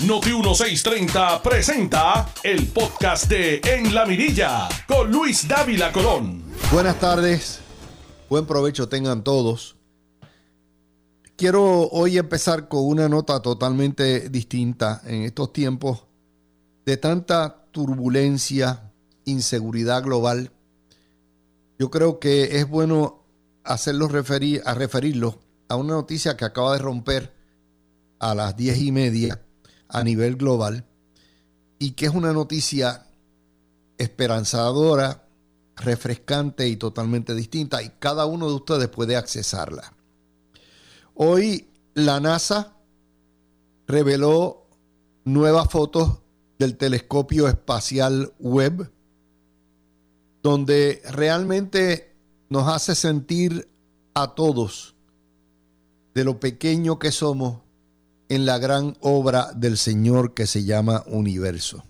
Noti 1630 presenta el podcast de En la Mirilla con Luis Dávila Colón. Buenas tardes, buen provecho tengan todos. Quiero hoy empezar con una nota totalmente distinta en estos tiempos de tanta turbulencia, inseguridad global. Yo creo que es bueno hacerlo referir, a referirlo a una noticia que acaba de romper a las diez y media a nivel global y que es una noticia esperanzadora, refrescante y totalmente distinta y cada uno de ustedes puede accesarla. Hoy la NASA reveló nuevas fotos del telescopio espacial Webb donde realmente nos hace sentir a todos de lo pequeño que somos en la gran obra del Señor que se llama universo.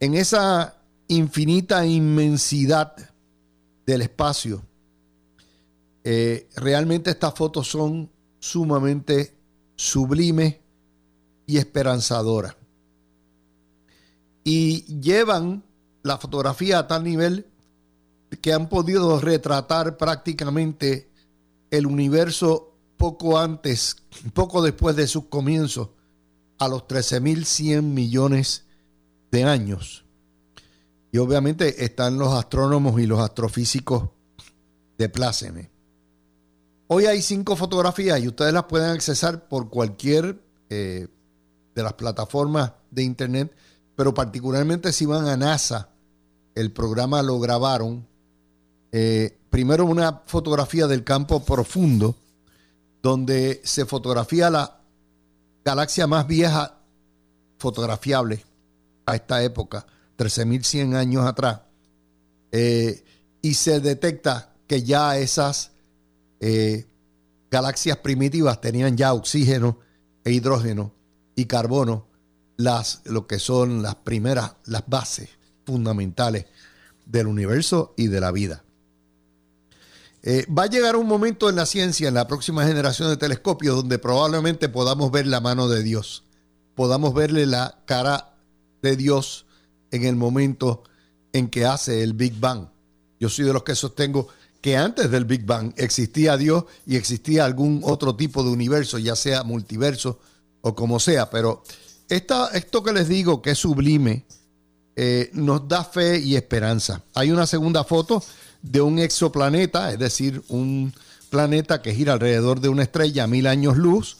En esa infinita inmensidad del espacio, eh, realmente estas fotos son sumamente sublimes y esperanzadoras. Y llevan la fotografía a tal nivel que han podido retratar prácticamente el universo poco antes, poco después de sus comienzos, a los 13.100 millones de años. Y obviamente están los astrónomos y los astrofísicos de pláceme. Hoy hay cinco fotografías y ustedes las pueden accesar por cualquier eh, de las plataformas de internet, pero particularmente si van a NASA, el programa lo grabaron. Eh, primero una fotografía del campo profundo, donde se fotografía la galaxia más vieja fotografiable a esta época, 13.100 años atrás, eh, y se detecta que ya esas eh, galaxias primitivas tenían ya oxígeno e hidrógeno y carbono, las, lo que son las primeras, las bases fundamentales del universo y de la vida. Eh, va a llegar un momento en la ciencia, en la próxima generación de telescopios, donde probablemente podamos ver la mano de Dios, podamos verle la cara de Dios en el momento en que hace el Big Bang. Yo soy de los que sostengo que antes del Big Bang existía Dios y existía algún otro tipo de universo, ya sea multiverso o como sea, pero esto que les digo, que es sublime, eh, nos da fe y esperanza. Hay una segunda foto de un exoplaneta, es decir, un planeta que gira alrededor de una estrella a mil años luz,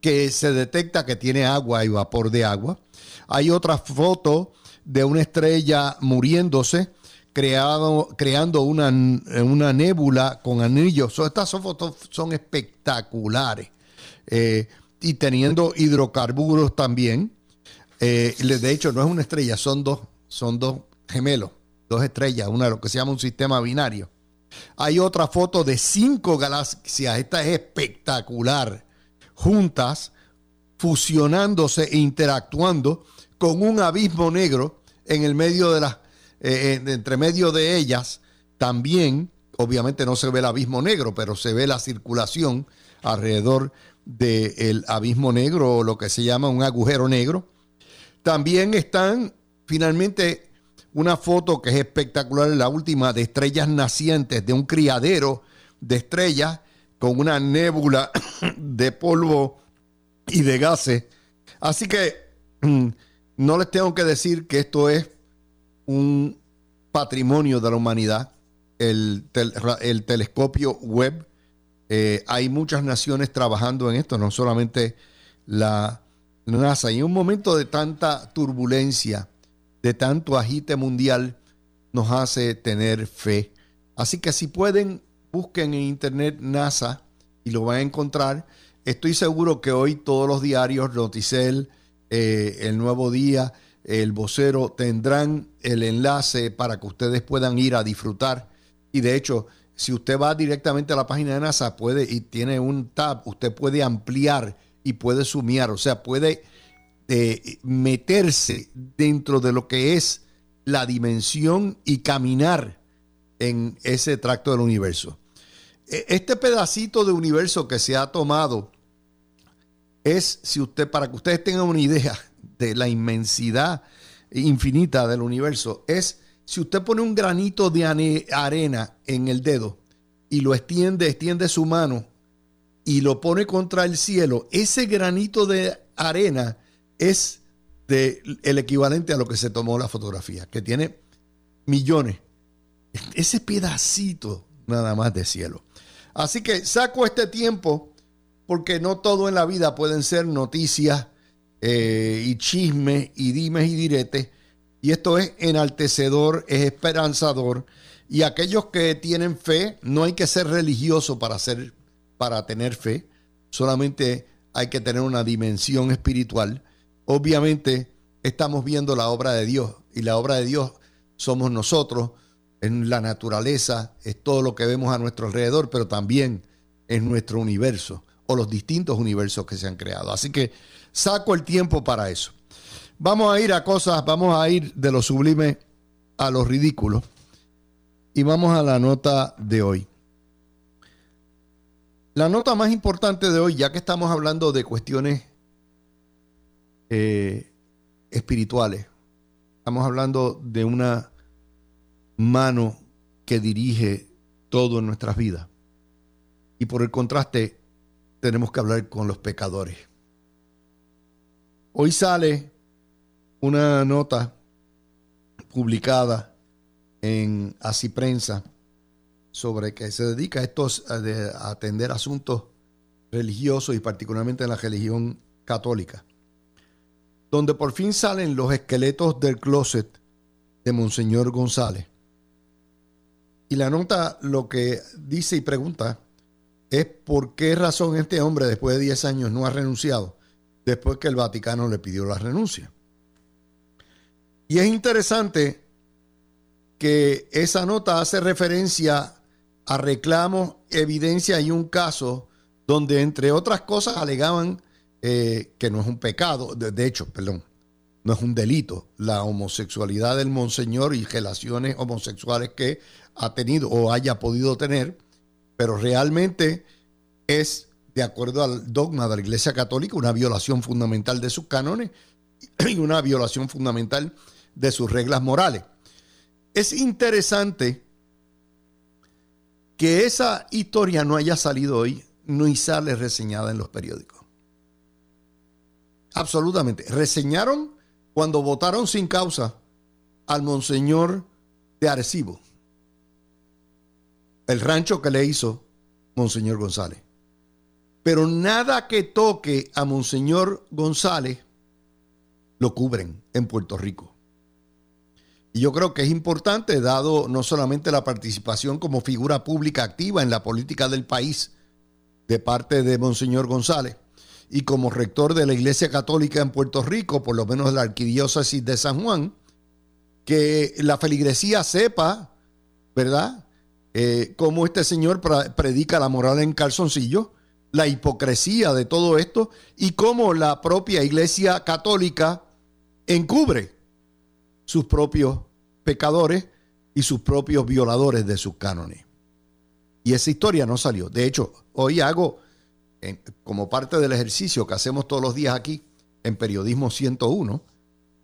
que se detecta que tiene agua y vapor de agua. Hay otra foto de una estrella muriéndose, creado, creando una, una, nébula con anillos. estas fotos son espectaculares. Eh, y teniendo hidrocarburos también. Eh, de hecho, no es una estrella, son dos, son dos gemelos dos estrellas, una lo que se llama un sistema binario. Hay otra foto de cinco galaxias, esta es espectacular, juntas, fusionándose e interactuando con un abismo negro en el medio de las, eh, entre medio de ellas, también, obviamente no se ve el abismo negro, pero se ve la circulación alrededor del abismo negro o lo que se llama un agujero negro. También están finalmente una foto que es espectacular, la última, de estrellas nacientes, de un criadero de estrellas con una nébula de polvo y de gases. Así que mm, no les tengo que decir que esto es un patrimonio de la humanidad, el, telescopio web. Eh, hay muchas naciones trabajando en esto, no solamente la NASA. Y en un momento de tanta turbulencia, de tanto agite mundial nos hace tener fe. Así que si pueden, busquen en internet NASA y lo van a encontrar. Estoy seguro que hoy todos los diarios, Noticel, eh, El Nuevo Día, El Vocero, tendrán el enlace para que ustedes puedan ir a disfrutar. Y de hecho, si usted va directamente a la página de NASA puede y tiene un tab, usted puede ampliar y puede sumiar, o sea, puede meterse dentro de lo que es la dimensión y caminar en ese tracto del universo. E, este pedacito de universo que se ha tomado es, si usted, para que ustedes tengan una idea de la inmensidad infinita del universo, es si usted pone un granito de arena en el dedo y lo extiende, extiende su mano y lo pone contra el cielo, ese granito de arena es el equivalente a lo que se tomó la fotografía, que tiene millones. Ese pedacito nada más de cielo. Así que saco este tiempo porque no todo en la vida pueden ser noticias eh, y chismes y dimes y diretes. Y esto es enaltecedor, es esperanzador. Y aquellos que tienen fe, no hay que ser religioso para, ser, para tener fe, solamente hay que tener una dimensión espiritual. Obviamente estamos viendo la obra de Dios y la obra de Dios somos nosotros, en la naturaleza, es todo lo que vemos a nuestro alrededor, pero también en nuestro universo o los distintos universos que se han creado. Así que saco el tiempo para eso. Vamos a ir a cosas, vamos a ir de lo sublime a lo ridículo. Y vamos a la nota de hoy. La nota más importante de hoy, ya que estamos hablando de cuestiones eh, espirituales, estamos hablando de una mano que dirige todo en nuestras vidas. Y por el contraste, tenemos que hablar con los pecadores. Hoy sale una nota publicada en Así Prensa sobre que se dedica a, estos, a atender asuntos religiosos y particularmente en la religión católica, donde por fin salen los esqueletos del closet de Monseñor González. Y la nota lo que dice y pregunta es por qué razón este hombre después de 10 años no ha renunciado después que el Vaticano le pidió la renuncia. Y es interesante que esa nota hace referencia a reclamos, evidencia y un caso donde entre otras cosas alegaban eh, que no es un pecado, de, hecho, perdón, no es un delito la homosexualidad del monseñor y relaciones homosexuales que ha tenido o haya podido tener pero realmente es, de acuerdo al dogma de la Iglesia Católica, una violación fundamental de sus cánones y una violación fundamental de sus reglas morales. Es interesante que esa historia no haya salido hoy, ni sale reseñada en los periódicos. Absolutamente. Reseñaron cuando votaron sin causa al monseñor de Arecibo el rancho que le hizo Monseñor González. Pero nada que toque a Monseñor González lo cubren en Puerto Rico. Y yo creo que es importante, dado no solamente la participación como figura pública activa en la política del país de parte de Monseñor González, y como rector de la Iglesia Católica en Puerto Rico, por lo menos la Arquidiócesis de San Juan, que la feligresía sepa, ¿verdad?, eh, cómo este señor predica la moral en calzoncillo, la hipocresía de todo esto y cómo la propia Iglesia Católica encubre sus propios pecadores y sus propios violadores de sus cánones. Y esa historia no salió. De hecho, hoy hago, como parte del ejercicio que hacemos todos los días aquí en Periodismo 101,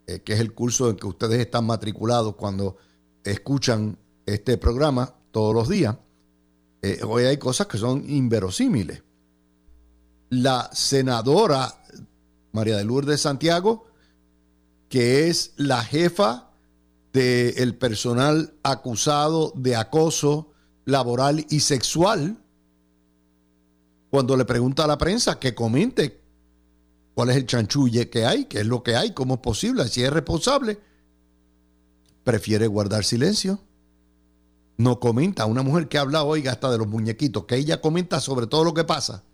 eh, que es el curso en que ustedes están matriculados cuando escuchan este programa, todos los días, eh, hoy hay cosas que son inverosímiles. La senadora María de Lourdes Santiago, que es la jefa del personal acusado de acoso laboral y sexual, cuando le pregunta a la prensa que comente cuál es el chanchulle que hay, qué es lo que hay, cómo es posible, si es responsable, prefiere guardar silencio no comenta, una mujer que habla, oiga, hasta de los muñequitos, que ella comenta sobre todo lo que pasa.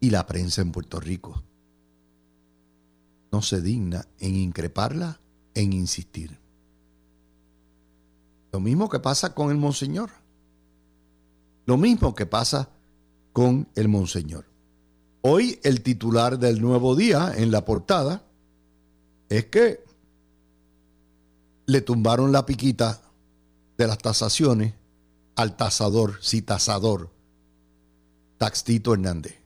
Y la prensa en Puerto Rico no se digna en increparla, en insistir. Lo mismo que pasa con el monseñor. Lo mismo que pasa con el monseñor. Hoy el titular del nuevo día en la portada es que le tumbaron la piquita de las tasaciones al tasador, sí tasador, Taxito Hernández.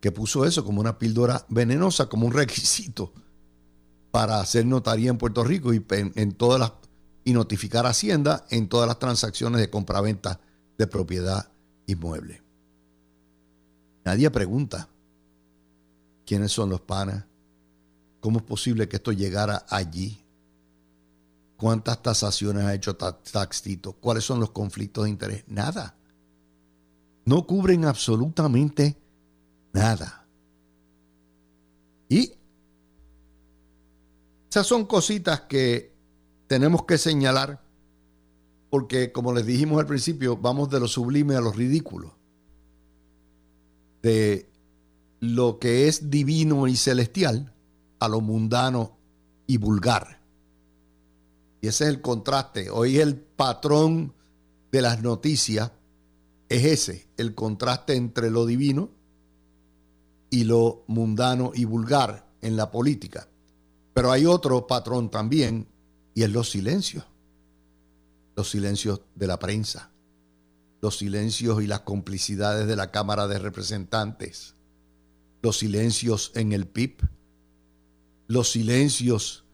que puso eso como una píldora venenosa, como un requisito para hacer notaría en Puerto Rico y en, todas las y notificar a Hacienda en todas las transacciones de compraventa de propiedad inmueble. Nadie pregunta quiénes son los panas, cómo es posible que esto llegara allí, cuántas tasaciones ha hecho Taxito, cuáles son los conflictos de interés, nada. No cubren absolutamente nada. Y esas son cositas que tenemos que señalar porque, como les dijimos al principio, vamos de lo sublime a lo ridículo. De lo que es divino y celestial a lo mundano y vulgar. Y ese es el contraste. Hoy el patrón de las noticias es ese, el contraste entre lo divino y lo mundano y vulgar en la política. Pero hay otro patrón también y es los silencios. Los silencios de la prensa, los silencios y las complicidades de la Cámara de Representantes, los silencios en el PIB, los silencios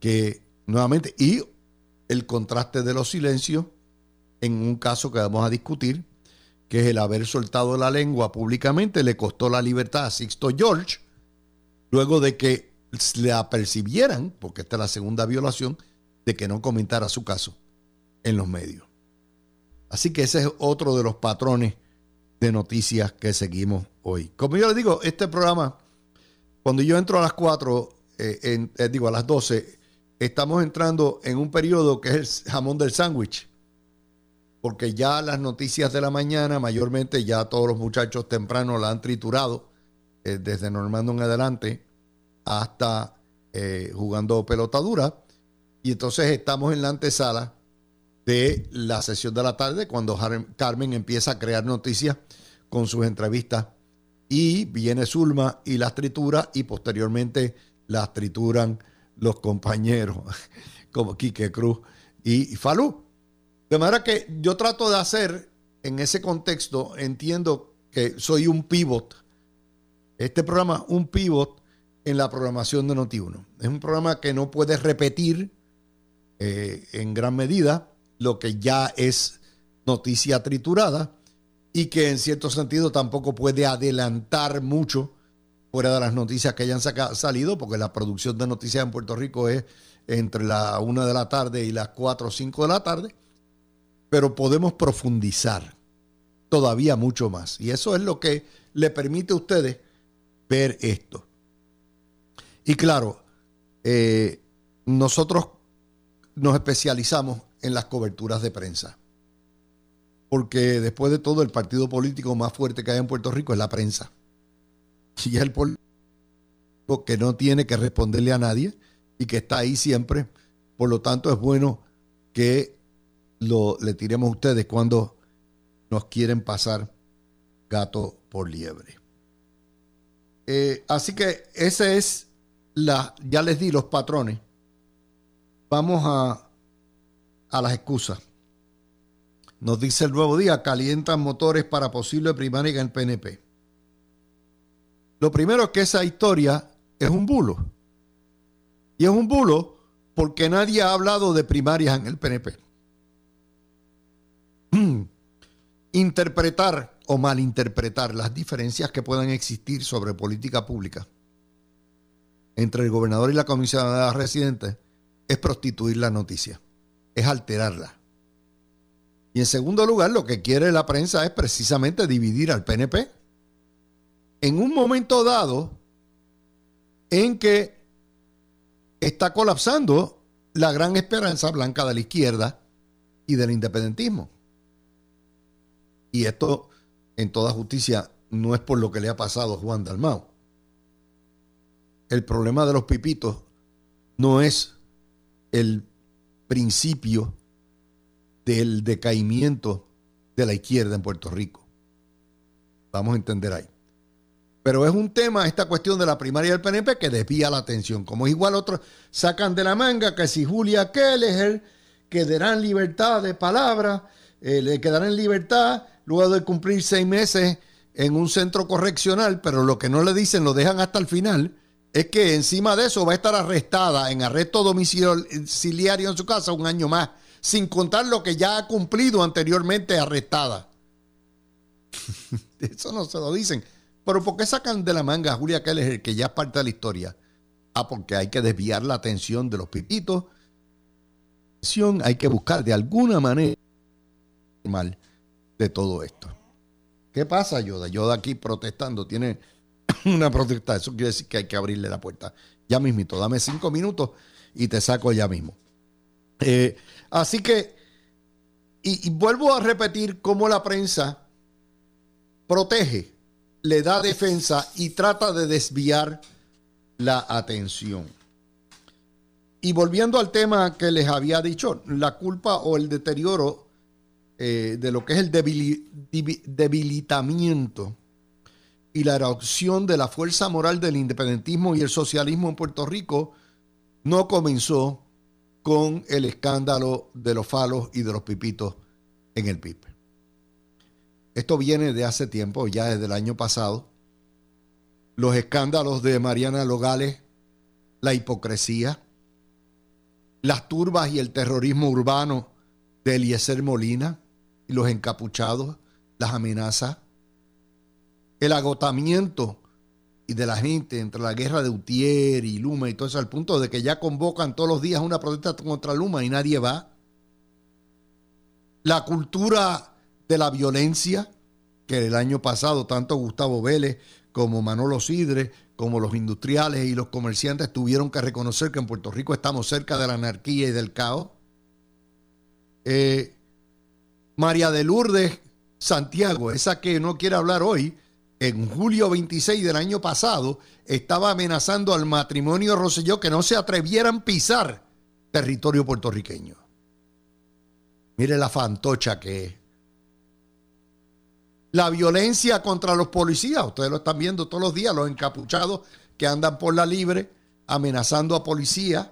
que nuevamente, y el contraste de los silencios en un caso que vamos a discutir, que es el haber soltado la lengua públicamente, le costó la libertad a Sixto George, luego de que le apercibieran, porque esta es la segunda violación, de que no comentara su caso en los medios. Así que ese es otro de los patrones de noticias que seguimos hoy. Como yo les digo, este programa, cuando yo entro a las 4, eh, eh, digo a las 12, estamos entrando en un periodo que es el jamón del sándwich. Porque ya las noticias de la mañana, mayormente ya todos los muchachos tempranos la han triturado, eh, desde Normando en adelante hasta jugando pelotadura. Y entonces estamos en la antesala de la sesión de la tarde, cuando Carmen empieza a crear noticias con sus entrevistas. Y viene Zulma y las tritura y posteriormente las trituran los compañeros como Quique Cruz y Falú. De manera que yo trato de hacer en ese contexto, entiendo que soy un pivot. Este programa, un pivot en la programación de Noti1. Es un programa que no puede repetir eh, en gran medida lo que ya es noticia triturada y que en cierto sentido tampoco puede adelantar mucho fuera de las noticias que hayan salido, porque la producción de noticias en Puerto Rico es entre la una de la tarde y las 4 o 5 de la tarde, pero podemos profundizar todavía mucho más. Y eso es lo que le permite a ustedes ver esto. Y claro, eh, nosotros nos especializamos en las coberturas de prensa. Porque después de todo, el partido político más fuerte que hay en Puerto Rico es la prensa. Y es el político que no tiene que responderle a nadie y que está ahí siempre. Por lo tanto, es bueno que lo, le tiremos a ustedes cuando nos quieren pasar gato por liebre. Eh, así que ese es la, ya les di los patrones Vamos a, a las excusas. Nos dice el nuevo día, calientan motores para posible primaria en el PNP. Lo primero es que esa historia es un bulo. Y es un bulo porque nadie ha hablado de primarias en el PNP. Interpretar o malinterpretar las diferencias que puedan existir sobre política pública entre el gobernador y la comisionada residente es prostituir la noticia, es alterarla. Y en segundo lugar, lo que quiere la prensa es precisamente dividir al PNP. En un momento dado en que está colapsando la gran esperanza blanca de la izquierda y del independentismo. Y esto, en toda justicia, no es por lo que le ha pasado a Juan Dalmau. El problema de los pipitos no es el principio del decaimiento de la izquierda en Puerto Rico. Vamos a entender ahí. Pero es un tema, esta cuestión de la primaria del PNP, que desvía la atención. Como igual otros sacan de la manga que si Julia Kelleher quedará en libertad de palabra, eh, le quedará en libertad luego de cumplir seis meses en un centro correccional, pero lo que no le dicen, lo dejan hasta el final, es que encima de eso va a estar arrestada en arresto domiciliario en su casa un año más, sin contar lo que ya ha cumplido anteriormente arrestada. eso no se lo dicen. Pero ¿por qué sacan de la manga a Julia Keller, que ya es parte de la historia? Ah, porque hay que desviar la atención de los pipitos. Hay que buscar de alguna manera mal de todo esto. ¿Qué pasa, Yoda? Yoda aquí protestando, tiene una protesta. Eso quiere decir que hay que abrirle la puerta. Ya mismito, dame cinco minutos y te saco ya mismo. Eh, así que, y vuelvo a repetir cómo la prensa protege le da defensa y trata de desviar la atención. Y volviendo al tema que les había dicho, la culpa o el deterioro eh, de lo que es el debilitamiento y la erupción de la fuerza moral del independentismo y el socialismo en Puerto Rico no comenzó con el escándalo de los falos y de los pipitos en el PIB. Esto viene de hace tiempo, ya desde el año pasado. Los escándalos de Mariana Logales, la hipocresía, las turbas y el terrorismo urbano de Eliezer Molina y los encapuchados, las amenazas, el agotamiento y de la gente entre la guerra de Utier y Luma y todo eso, al punto de que ya convocan todos los días una protesta contra Luma y nadie va. La cultura de la violencia que el año pasado tanto Gustavo Vélez como Manolo Sidre, como los industriales y los comerciantes tuvieron que reconocer que en Puerto Rico estamos cerca de la anarquía y del caos. Eh, María de Lourdes Santiago, esa que no quiere hablar hoy, en julio 26 del año pasado, estaba amenazando al matrimonio Rosselló que no se atrevieran a pisar territorio puertorriqueño. Mire la fantocha que es la violencia contra los policías. Ustedes lo están viendo todos los días, los encapuchados que andan por la libre amenazando a policías.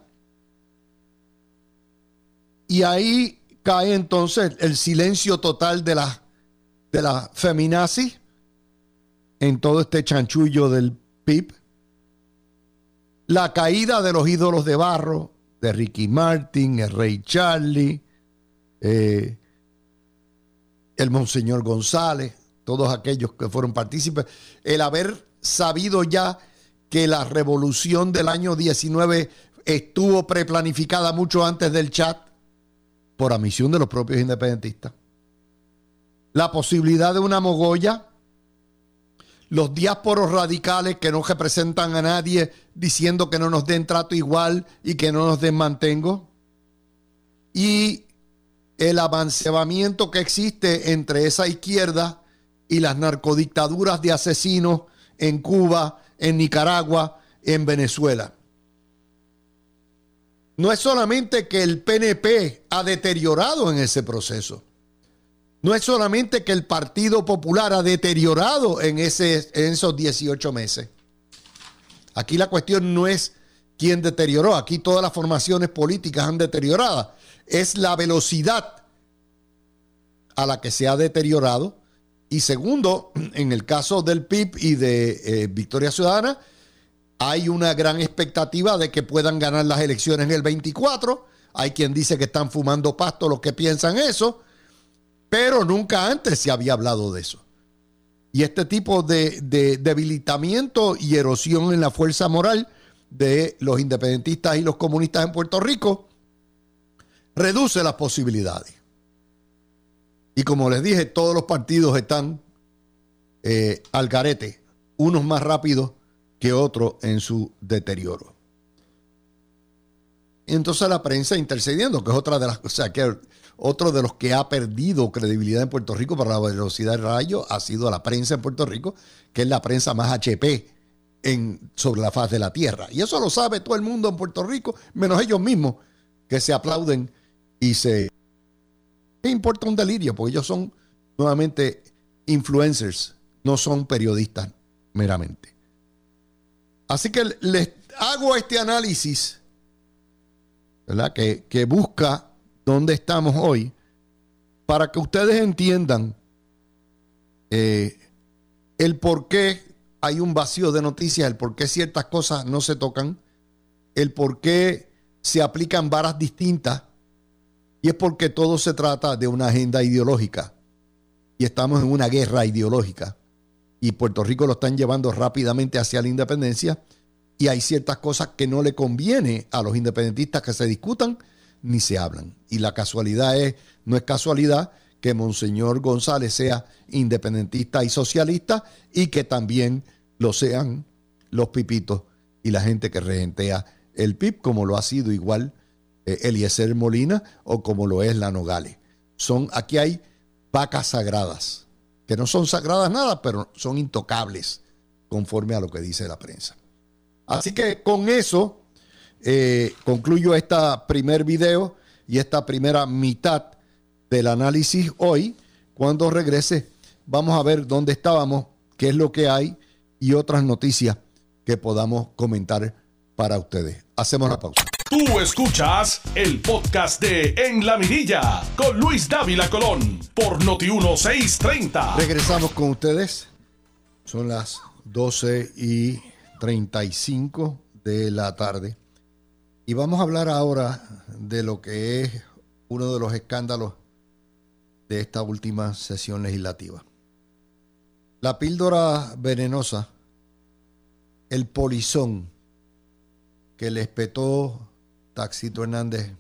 Y ahí cae entonces el silencio total de la, de la feminazis en todo este chanchullo del PIB. La caída de los ídolos de barro, de Ricky Martin, el Rey Charlie, eh, el Monseñor González, todos aquellos que fueron partícipes, el haber sabido ya que la revolución del año 19 estuvo preplanificada mucho antes del chat por admisión de los propios independentistas. La posibilidad de una mogolla, los diásporos radicales que no representan a nadie diciendo que no nos den trato igual y que no nos den mantengo. Y el avancebamiento que existe entre esa izquierda y las narcodictaduras de asesinos en Cuba, en Nicaragua, en Venezuela. No es solamente que el PNP ha deteriorado en ese proceso. No es solamente que el Partido Popular ha deteriorado en, esos 18 meses. Aquí la cuestión no es quién deterioró. Aquí todas las formaciones políticas han deteriorado. Es la velocidad a la que se ha deteriorado y segundo, en el caso del PIB y de eh, Victoria Ciudadana, hay una gran expectativa de que puedan ganar las elecciones en el 24. Hay quien dice que están fumando pasto los que piensan eso, pero nunca antes se había hablado de eso. Y este tipo de, de debilitamiento y erosión en la fuerza moral de los independentistas y los comunistas en Puerto Rico reduce las posibilidades. Y como les dije, todos los partidos están eh, al garete, unos más rápidos que otros en su deterioro. Entonces la prensa intercediendo, que es otra de las, sea, que otro de los que ha perdido credibilidad en Puerto Rico para la velocidad del rayo ha sido la prensa en Puerto Rico, que es la prensa más HP en, sobre la faz de la tierra. Y eso lo sabe todo el mundo en Puerto Rico, menos ellos mismos, que se aplauden y se ¿Qué importa un delirio? Porque ellos son nuevamente influencers, no son periodistas meramente. Así que les hago este análisis, ¿verdad? Que, que busca dónde estamos hoy, para que ustedes entiendan eh, el por qué hay un vacío de noticias, el por qué ciertas cosas no se tocan, el por qué se aplican varas distintas, y es porque todo se trata de una agenda ideológica. Y estamos en una guerra ideológica. Y Puerto Rico lo están llevando rápidamente hacia la independencia. Y hay ciertas cosas que no le conviene a los independentistas que se discutan ni se hablan. Y la casualidad es, no es casualidad que Monseñor González sea independentista y socialista y que también lo sean los pipitos y la gente que regentea el PIB, como lo ha sido igual eh, Eliezer Molina o como lo es la Nogales. Son, aquí hay vacas sagradas, que no son sagradas nada, pero son intocables, conforme a lo que dice la prensa. Así que con eso eh, concluyo este primer video y esta primera mitad del análisis hoy. Cuando regrese, vamos a ver dónde estábamos, qué es lo que hay y otras noticias que podamos comentar para ustedes. Hacemos la pausa. Tú escuchas el podcast de En la Mirilla con Luis Dávila Colón por Noti 1630. Regresamos con ustedes. Son las 12 y 35 de la tarde. Y vamos a hablar ahora de lo que es uno de los escándalos de esta última sesión legislativa. La píldora venenosa, el polizón que le espetó Taxito Hernández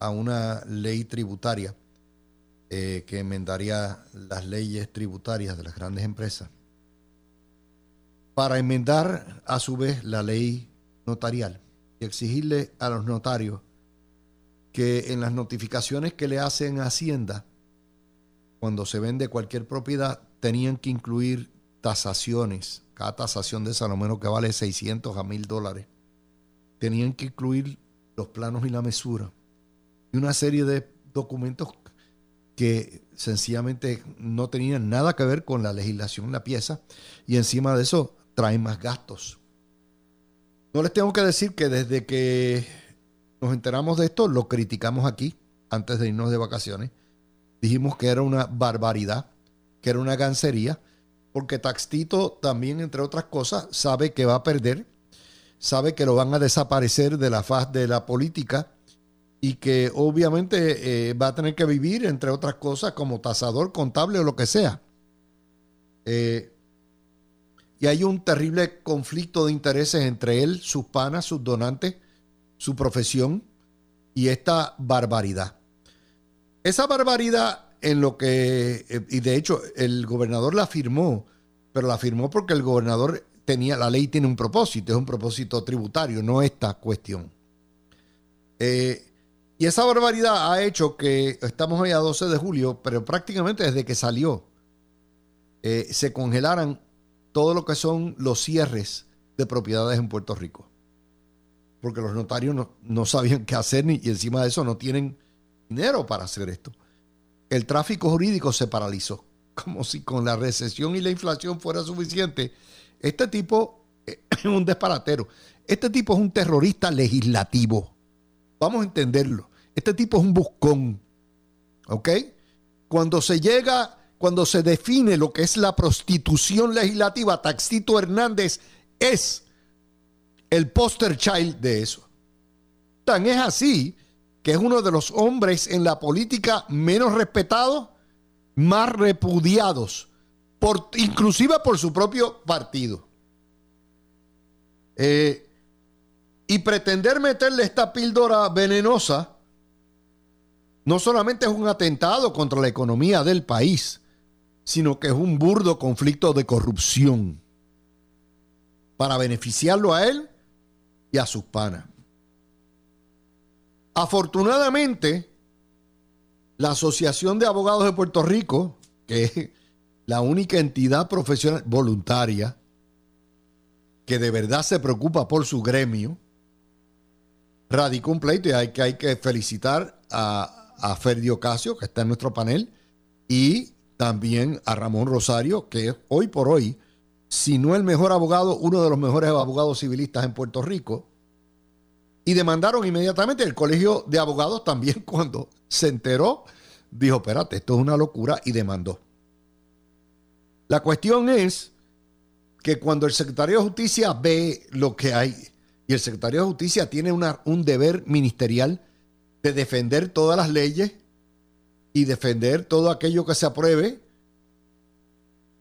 a una ley tributaria eh, que enmendaría las leyes tributarias de las grandes empresas, para enmendar a su vez la ley notarial y exigirle a los notarios que en las notificaciones que le hacen a Hacienda, cuando se vende cualquier propiedad, tenían que incluir tasaciones. Cada tasación de esa, lo menos que vale 600 a 1000 dólares. Tenían que incluir los planos y la mesura. Y una serie de documentos que sencillamente no tenían nada que ver con la legislación, la pieza. Y encima de eso, traen más gastos. No les tengo que decir que desde que nos enteramos de esto, lo criticamos aquí, antes de irnos de vacaciones. Dijimos que era una barbaridad, que era una gancería, porque Taxtito también, entre otras cosas, sabe que va a perder, sabe que lo van a desaparecer de la faz de la política y que obviamente eh, va a tener que vivir, entre otras cosas, como tasador contable o lo que sea. Eh, y hay un terrible conflicto de intereses entre él, sus panas, sus donantes, su profesión y esta barbaridad. Esa barbaridad en lo que, eh, y de hecho el gobernador la firmó, pero la firmó porque el gobernador tenía, la ley tiene un propósito, es un propósito tributario, no esta cuestión. Eh, y esa barbaridad ha hecho que, estamos hoy a 12 de julio, pero prácticamente desde que salió, eh, se congelaran todo lo que son los cierres de propiedades en Puerto Rico. Porque los notarios no, sabían qué hacer ni, y encima de eso no tienen dinero para hacer esto. El tráfico jurídico se paralizó, como si con la recesión y la inflación fuera suficiente. Este tipo es un disparatero. Este tipo es un terrorista legislativo. Vamos a entenderlo. Este tipo es un buscón. ¿Ok? Cuando se llega cuando se define lo que es la prostitución legislativa, Taxito Hernández es el poster child de eso. Tan es así que es uno de los hombres en la política menos respetados, más repudiados, por, inclusive por su propio partido. Eh, y pretender meterle esta píldora venenosa no solamente es un atentado contra la economía del país, sino que es un burdo conflicto de corrupción para beneficiarlo a él y a sus panas. Afortunadamente, la Asociación de Abogados de Puerto Rico, que es la única entidad profesional voluntaria que de verdad se preocupa por su gremio, radicó un pleito y hay que, hay que felicitar a, a Ferdi Ocasio, que está en nuestro panel, y también a Ramón Rosario, que hoy por hoy, si no el mejor abogado, uno de los mejores abogados civilistas en Puerto Rico. Y demandaron inmediatamente el colegio de abogados también cuando se enteró, dijo, espérate, esto es una locura y demandó. La cuestión es que cuando el secretario de Justicia ve lo que hay, y el secretario de Justicia tiene un deber ministerial de defender todas las leyes y defender todo aquello que se apruebe,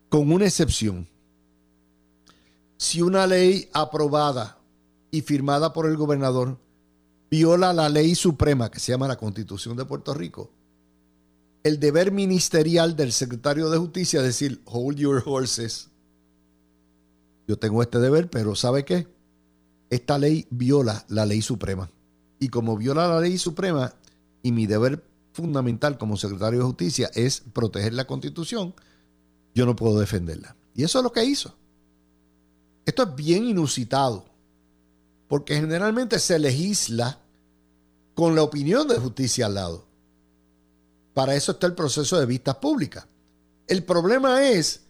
con una excepción. Si una ley aprobada y firmada por el gobernador viola la ley suprema que se llama la Constitución de Puerto Rico, el deber ministerial del secretario de Justicia es decir, hold your horses. Yo tengo este deber, pero ¿sabe qué? Esta ley viola la ley suprema. Y como viola la ley suprema y mi deber fundamental como secretario de Justicia es proteger la Constitución, yo no puedo defenderla. Y eso es lo que hizo. Esto es bien inusitado, porque generalmente se legisla con la opinión de justicia al lado. Para eso está el proceso de vistas públicas. El problema es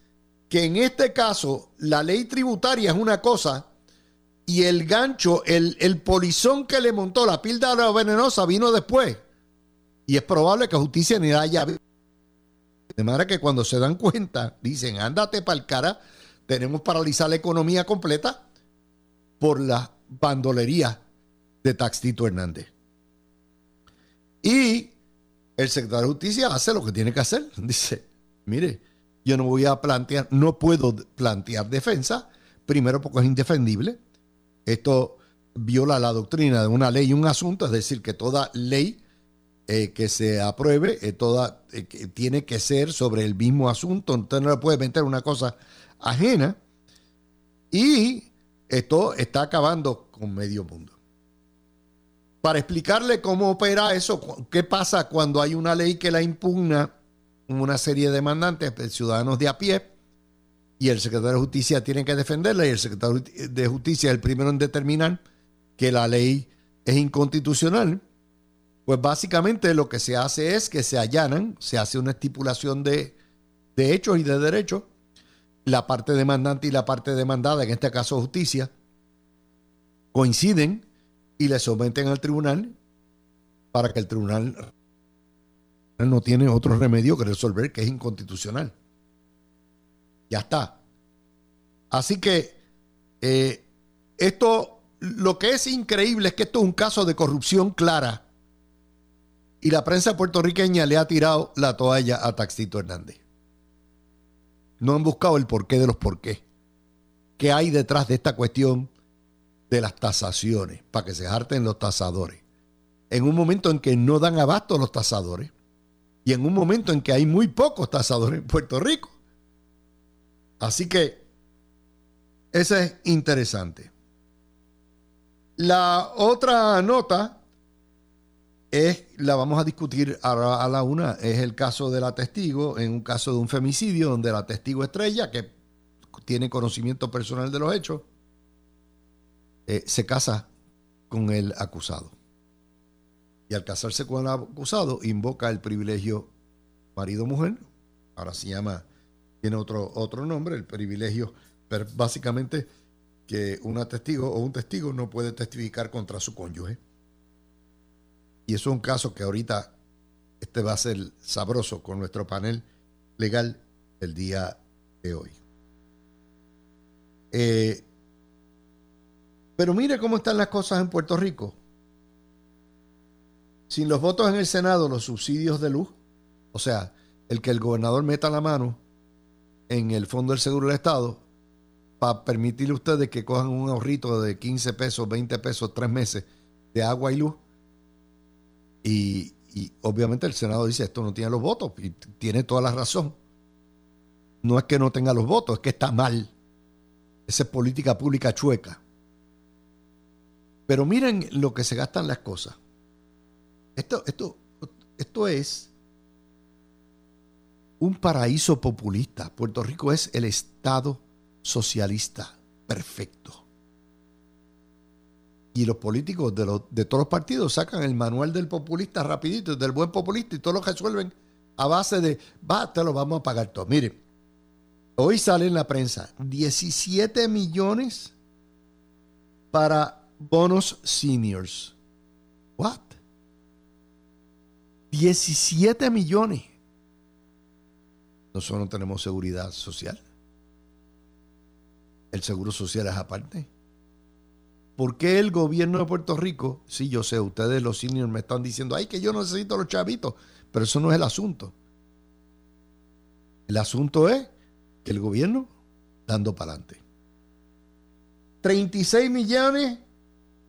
que en este caso la ley tributaria es una cosa y el gancho, el, el polizón que le montó la píldora venenosa vino después. Y es probable que justicia ni haya. De manera que cuando se dan cuenta, dicen, ándate para el cara, tenemos paralizar la economía completa por la bandolería de Taxito Hernández. Y el secretario de Justicia hace lo que tiene que hacer. Dice, mire, yo no voy a plantear, no puedo plantear defensa, primero porque es indefendible. Esto viola la doctrina de una ley y un asunto, es decir, que toda ley eh, que se apruebe, eh, toda, eh, tiene que ser sobre el mismo asunto, usted no le puede meter una cosa ajena. Y esto está acabando con medio mundo. Para explicarle cómo opera eso, qué pasa cuando hay una ley que la impugna una serie de demandantes, ciudadanos de a pie, y el secretario de Justicia tiene que defenderla, y el secretario de Justicia es el primero en determinar que la ley es inconstitucional pues básicamente lo que se hace es que se allanan, se hace una estipulación de, hechos y de derechos. La parte demandante y la parte demandada, en este caso justicia, coinciden y le someten al tribunal para que el tribunal no tiene otro remedio que resolver que es inconstitucional. Ya está. Así que eh, esto, lo que es increíble es que esto es un caso de corrupción clara y la prensa puertorriqueña le ha tirado la toalla a Taxito Hernández. No han buscado el porqué de los porqués. ¿Qué hay detrás de esta cuestión de las tasaciones? Para que se harten los tasadores. En un momento en que no dan abasto los tasadores y en un momento en que hay muy pocos tasadores en Puerto Rico. Así que ese es interesante. La otra nota es, la vamos a discutir a, a la una, es el caso de la testigo, en un caso de un femicidio donde la testigo estrella, que tiene conocimiento personal de los hechos, eh, se casa con el acusado. Y al casarse con el acusado, invoca el privilegio marido-mujer. Ahora se llama, tiene otro, otro nombre, el privilegio, básicamente que una testigo o un testigo no puede testificar contra su cónyuge. Y eso es un caso que ahorita este va a ser sabroso con nuestro panel legal el día de hoy. Eh, pero mire cómo están las cosas en Puerto Rico. Sin los votos en el Senado, los subsidios de luz, o sea, el que el gobernador meta la mano en el Fondo del Seguro del Estado para permitirle a ustedes que cojan un ahorrito de 15 pesos, 20 pesos, tres meses de agua y luz, y, obviamente el Senado dice, esto no tiene los votos, y tiene toda la razón. No es que no tenga los votos, es que está mal. Esa es política pública chueca. Pero miren lo que se gastan las cosas. Esto, esto, esto es un paraíso populista. Puerto Rico es el Estado socialista perfecto y los políticos de, los, de todos los partidos sacan el manual del populista rapidito, del buen populista y todos lo resuelven a base de, va, te lo vamos a pagar todo. Mire, hoy sale en la prensa 17 millones para bonos seniors. What? 17 millones. Nosotros no tenemos seguridad social. El seguro social es aparte. ¿Por qué el gobierno de Puerto Rico? Sí, yo sé, ustedes los seniors me están diciendo, ay, que yo necesito los chavitos, pero eso no es el asunto. El asunto es que el gobierno dando para adelante. 36 millones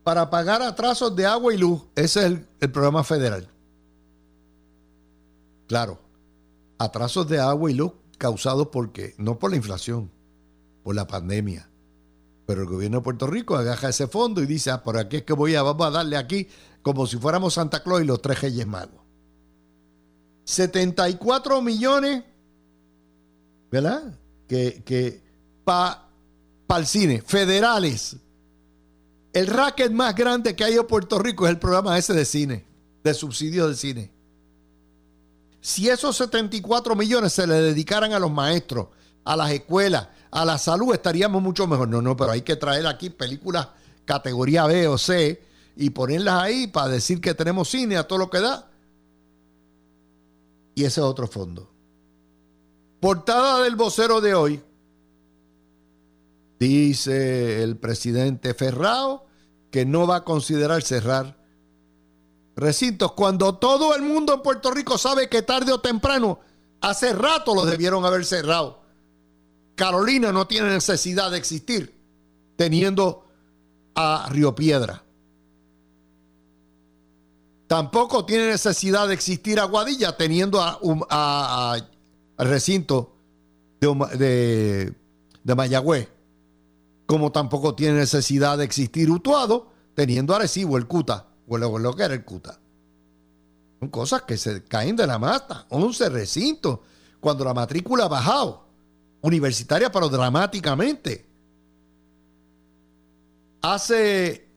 para pagar atrasos de agua y luz. Ese es el, el programa federal. Claro, atrasos de agua y luz causados por qué? No por la inflación, por la pandemia. Pero el gobierno de Puerto Rico agaja ese fondo y dice, ah, por aquí es que voy a, vamos a darle aquí como si fuéramos Santa Claus y los tres Reyes Magos. 74 millones, ¿verdad? Que, que para el cine, federales. El racket más grande que hay en Puerto Rico es el programa ese de cine, de subsidio de cine. Si esos 74 millones se le dedicaran a los maestros, a las escuelas, a la salud, estaríamos mucho mejor. No, no, pero hay que traer aquí películas categoría B o C y ponerlas ahí para decir que tenemos cine a todo lo que da. Y ese es otro fondo. Portada del vocero de hoy. Dice el presidente Ferrao que no va a considerar cerrar recintos cuando todo el mundo en Puerto Rico sabe que tarde o temprano, hace rato los debieron haber cerrado. Carolina no tiene necesidad de existir teniendo a Río Piedra. Tampoco tiene necesidad de existir Aguadilla teniendo a, recinto de, de, Mayagüez. Como tampoco tiene necesidad de existir Utuado teniendo a Arecibo, el Cuta o lo, que era el CUTA. Son cosas que se caen de la mata. 11 recintos. Cuando la matrícula ha bajado. Universitaria, pero dramáticamente. Hace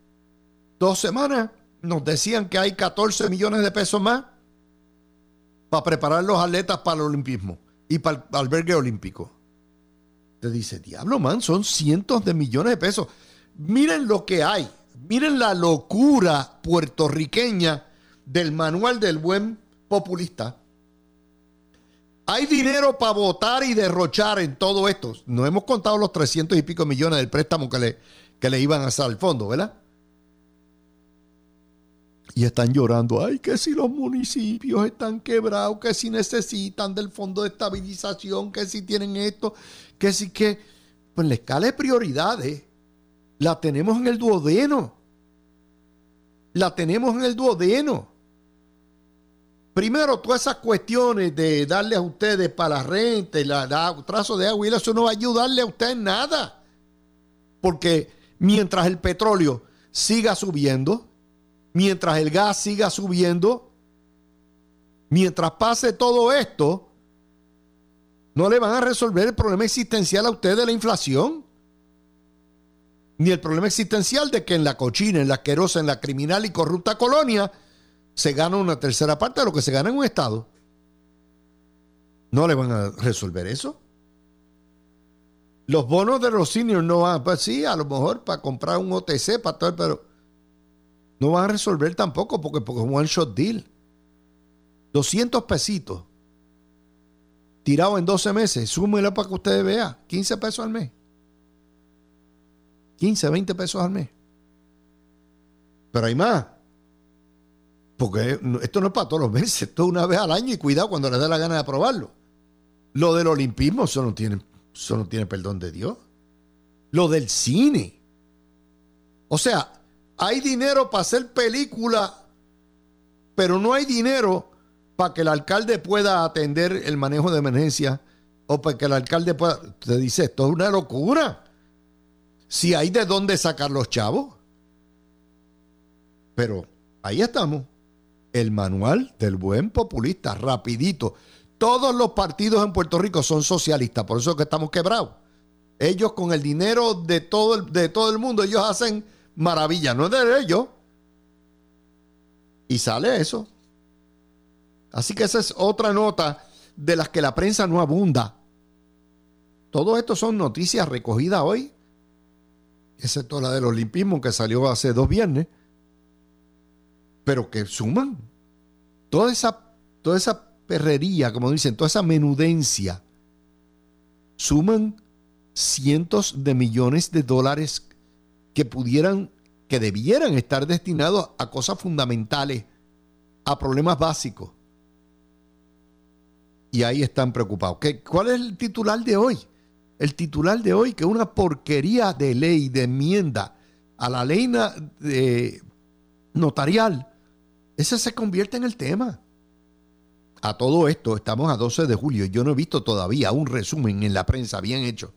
dos semanas nos decían que hay 14 millones de pesos más para preparar los atletas para el olimpismo y para el albergue olímpico. Te dice, diablo, man, son cientos de millones de pesos. Miren lo que hay. Miren la locura puertorriqueña del manual del buen populista. Hay dinero para votar y derrochar en todo esto. No hemos contado los 300 y pico millones del préstamo que le, que le iban a hacer al fondo, ¿verdad? Y están llorando, ay, que si los municipios están quebrados, que si necesitan del fondo de estabilización, que si tienen esto, que si que... Pues la escala de prioridades la tenemos en el duodeno. La tenemos en el duodeno. Primero, todas esas cuestiones de darle a ustedes para la renta y trazo de agua y eso no va a ayudarle a ustedes nada. Porque mientras el petróleo siga subiendo, mientras el gas siga subiendo, mientras pase todo esto, no le van a resolver el problema existencial a ustedes de la inflación ni el problema existencial de que en la cochina, en la asquerosa, en la criminal y corrupta colonia se gana una tercera parte de lo que se gana en un Estado. ¿No le van a resolver eso? Los bonos de los seniors no van, pues sí, a lo mejor para comprar un OTC, para todo, pero no van a resolver tampoco porque, es un one shot deal. 200 pesitos tirado en 12 meses, súmelo para que ustedes vean, 15 pesos al mes. 15, 20 pesos al mes. Pero hay más. Porque esto no es para todos los meses, esto es una vez al año y cuidado cuando les dé la gana de aprobarlo. Lo del olimpismo, eso no tiene, eso no tiene perdón de Dios. Lo del cine. O sea, hay dinero para hacer película, pero no hay dinero para que el alcalde pueda atender el manejo de emergencia o para que el alcalde pueda... Te dice, esto es una locura si hay de dónde sacar los chavos. Pero ahí estamos. El manual del buen populista, rapidito. Todos los partidos en Puerto Rico son socialistas, por eso es que estamos quebrados. Ellos con el dinero de todo el, de todo el mundo, ellos hacen maravilla, no es de ellos. Y sale eso. Así que esa es otra nota de las que la prensa no abunda. Todo esto son noticias recogidas hoy excepto la del olimpismo que salió hace dos viernes, pero que suman toda esa, toda esa perrería, como dicen, toda esa menudencia, suman cientos de millones de dólares que pudieran, que debieran estar destinados a cosas fundamentales, a problemas básicos. Y ahí están preocupados. ¿Qué, ¿Cuál es el titular de hoy? El titular de hoy, que una porquería de ley, de enmienda a la ley de notarial, ese se convierte en el tema. A todo esto, estamos a 12 de julio. Yo no he visto todavía un resumen en la prensa bien hecho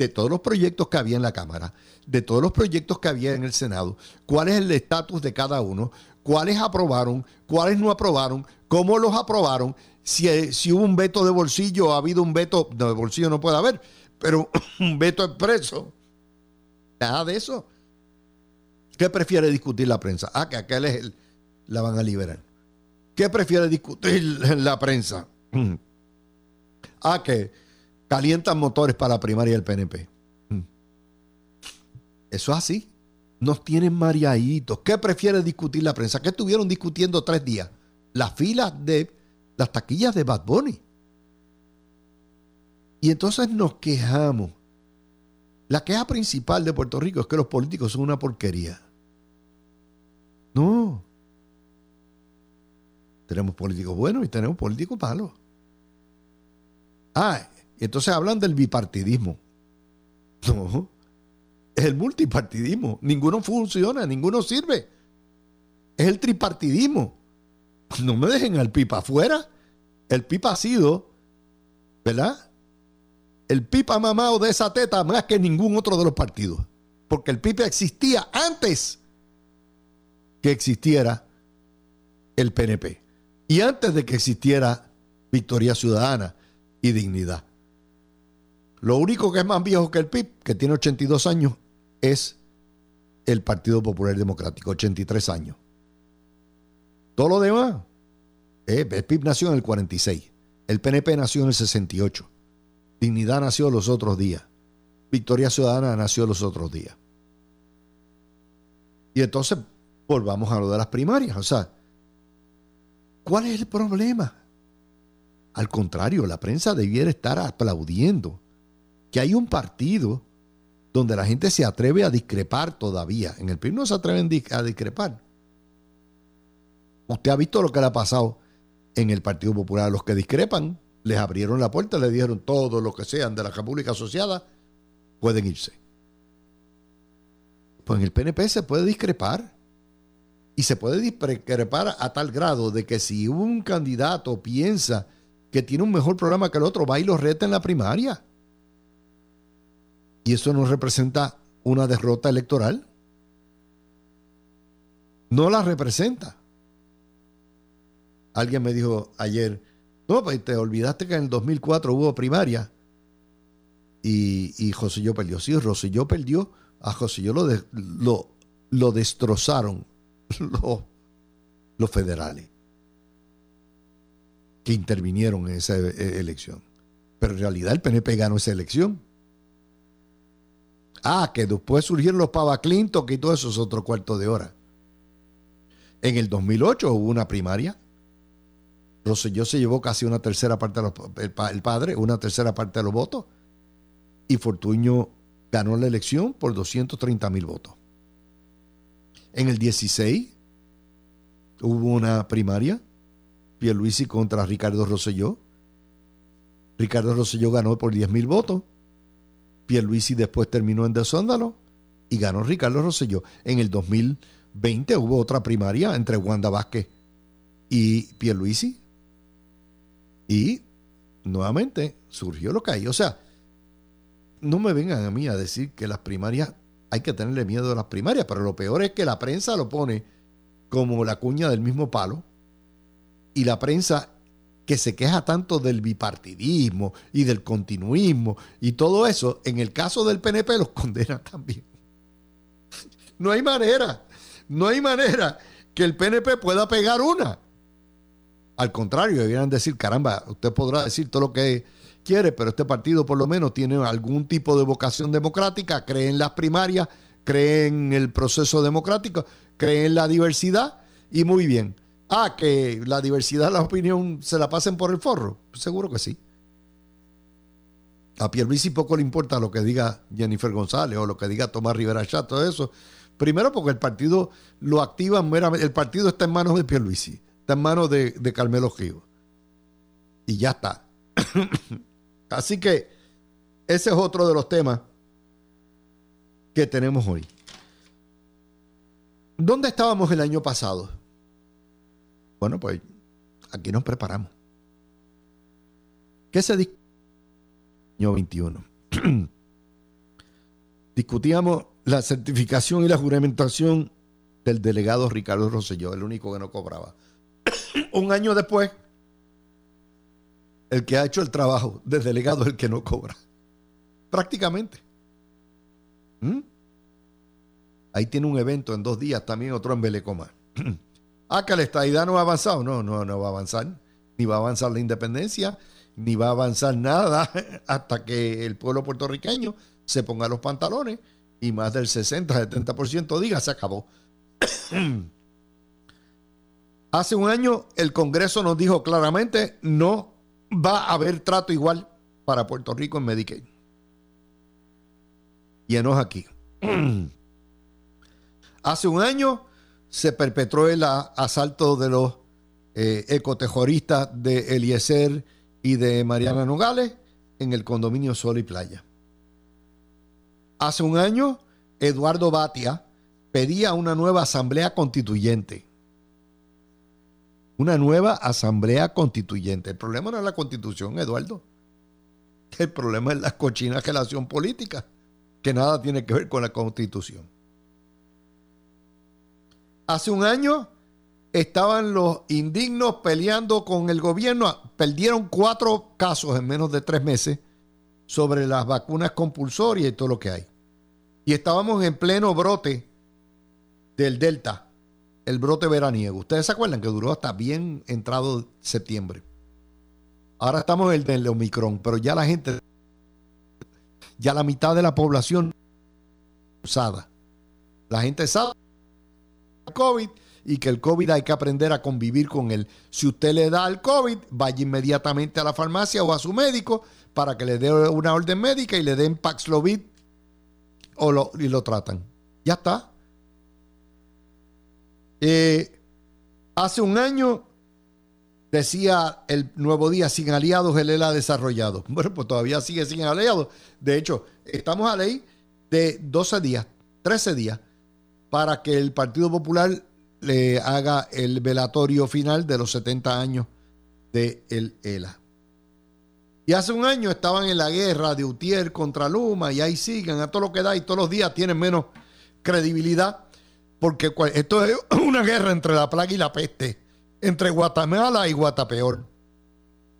de todos los proyectos que había en la Cámara, de todos los proyectos que había en el Senado, cuál es el estatus de cada uno, cuáles aprobaron, cuáles no aprobaron, cómo los aprobaron, si, si hubo un veto de bolsillo, ha habido un veto, de bolsillo no puede haber, pero un veto expreso. Nada de eso. ¿Qué prefiere discutir la prensa? Ah, que aquel es el, la van a liberar. ¿Qué prefiere discutir la prensa? Ah, que calientan motores para la primaria del PNP. Eso es así. Nos tienen mareaditos. ¿Qué prefiere discutir la prensa? ¿Qué estuvieron discutiendo tres días? Las filas de las taquillas de Bad Bunny. Y entonces nos quejamos. La queja principal de Puerto Rico es que los políticos son una porquería. No. Tenemos políticos buenos y tenemos políticos malos. Ah, entonces hablan del bipartidismo. No, es el multipartidismo. Ninguno funciona, ninguno sirve. Es el tripartidismo. No me dejen al pipa afuera. El pipa ha sido, ¿verdad? El pipa mamado de esa teta más que ningún otro de los partidos. Porque el pipa existía antes que existiera el PNP. Y antes de que existiera Victoria Ciudadana y Dignidad. Lo único que es más viejo que el PIB, que tiene 82 años, es el Partido Popular Democrático, 83 años. Todo lo demás, eh, el PIB nació en el 46, el PNP nació en el 68, Dignidad nació los otros días, Victoria Ciudadana nació los otros días. Y entonces volvamos a lo de las primarias, o sea, ¿Cuál es el problema? Al contrario, la prensa debiera estar aplaudiendo que hay un partido donde la gente se atreve a discrepar todavía. En el PIB no se atreven a discrepar. Usted ha visto lo que le ha pasado en el Partido Popular. Los que discrepan les abrieron la puerta, le dijeron todo lo que sean de la República Asociada, pueden irse. Pues en el PNP se puede discrepar. Y se puede discrepar a tal grado de que si un candidato piensa que tiene un mejor programa que el otro, va y lo reta en la primaria. Y eso no representa una derrota electoral. No la representa. Alguien me dijo ayer, no, pues te olvidaste que en el 2004 hubo primaria y, y José perdió. Sí, Rosselló perdió, a José lo, lo, lo destrozaron los, federales que intervinieron en esa e, elección. Pero en realidad el PNP ganó esa elección. Ah, que después surgieron los Pava Clinton y todo eso es otro cuarto de hora. En el 2008 hubo una primaria. Rosselló se llevó casi una tercera parte de los, el, padre, una tercera parte de los votos. Y Fortuño ganó la elección por 230 mil votos. En el 16 hubo una primaria, Pierluisi contra Ricardo Rosselló. Ricardo Rosselló ganó por 10 mil votos. Pierluisi después terminó en Desóndalo y ganó Ricardo Rosselló. En el 2020 hubo otra primaria entre Wanda Vázquez y Pierluisi. Y nuevamente surgió lo que hay. O sea, no me vengan a mí a decir que las primarias hay que tenerle miedo a las primarias, pero lo peor es que la prensa lo pone como la cuña del mismo palo y la prensa que se queja tanto del bipartidismo y del continuismo y todo eso, en el caso del PNP los condena también. No hay manera, no hay manera que el PNP pueda pegar una. Al contrario, debieran decir, caramba, usted podrá decir todo lo que quiere, pero este partido por lo menos tiene algún tipo de vocación democrática, cree en las primarias, cree en el proceso democrático, cree en la diversidad y muy bien. Ah, que la diversidad, la opinión se la pasen por el forro. Seguro que sí. A Pierluisi poco le importa lo que diga Jennifer González o lo que diga Tomás Rivera Chat, todo eso. Primero porque el partido lo activa meramente, el partido está en manos de Pierluisi, está en manos de, Carmelo Gio. Y ya está. Así que ese es otro de los temas que tenemos hoy. ¿Dónde estábamos el año pasado? Bueno, pues aquí nos preparamos. ¿Qué se discutió año 21? Discutíamos la certificación y la juramentación del delegado Ricardo Rosselló, el único que no cobraba. Un año después, el que ha hecho el trabajo de delegado es el que no cobra. Prácticamente. ¿Mm? Ahí tiene un evento en dos días, también otro en Belecoma. ah, que la estadidad no ha avanzado. No, no, no va a avanzar. Ni va a avanzar la independencia, ni va a avanzar nada hasta que el pueblo puertorriqueño se ponga los pantalones y más del 60-70% diga se acabó. Hace un año el Congreso nos dijo claramente no va a haber trato igual para Puerto Rico en Medicaid. Y enos aquí. Hace un año se perpetró el asalto de los eh, ecotejoristas de Eliezer y de Mariana Nogales en el condominio Sol y Playa. Hace un año, Eduardo Batia pedía una nueva asamblea constituyente. Una nueva asamblea constituyente. El problema no es la constitución, Eduardo. El problema es la cochina relación política, que nada tiene que ver con la constitución. Hace un año estaban los indignos peleando con el gobierno. Perdieron cuatro casos en menos de tres meses sobre las vacunas compulsorias y todo lo que hay. Y estábamos en pleno brote del Delta, el brote veraniego. Ustedes se acuerdan que duró hasta bien entrado septiembre. Ahora estamos en el del Omicron, pero ya la gente, ya la mitad de la población usada. La gente sabe COVID y que el COVID hay que aprender a convivir con él. Si usted le da el COVID, vaya inmediatamente a la farmacia o a su médico para que le dé una orden médica y le den Paxlovid o lo, y lo tratan. Ya está. Eh, hace un año decía el Nuevo Día, sin aliados él era desarrollado. Bueno, pues todavía sigue sin aliados. De hecho, estamos a ley de 12 días, 13 días para que el Partido Popular le haga el velatorio final de los 70 años de el ELA. Y hace un año estaban en la guerra de Utier contra Luma y ahí siguen a todo lo que da y todos los días tienen menos credibilidad porque esto es una guerra entre la plaga y la peste, entre Guatemala y Guatapeor.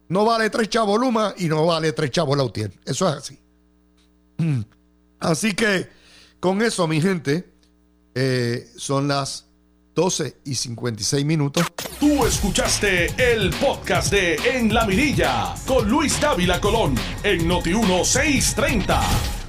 No vale tres chavos Luma y no vale tres chavos Lautier. Eso es así. Así que con eso, mi gente, eh, son las 12 y 56 minutos. Tú escuchaste el podcast de En la Mirilla con Luis Dávila Colón en Noti 1630.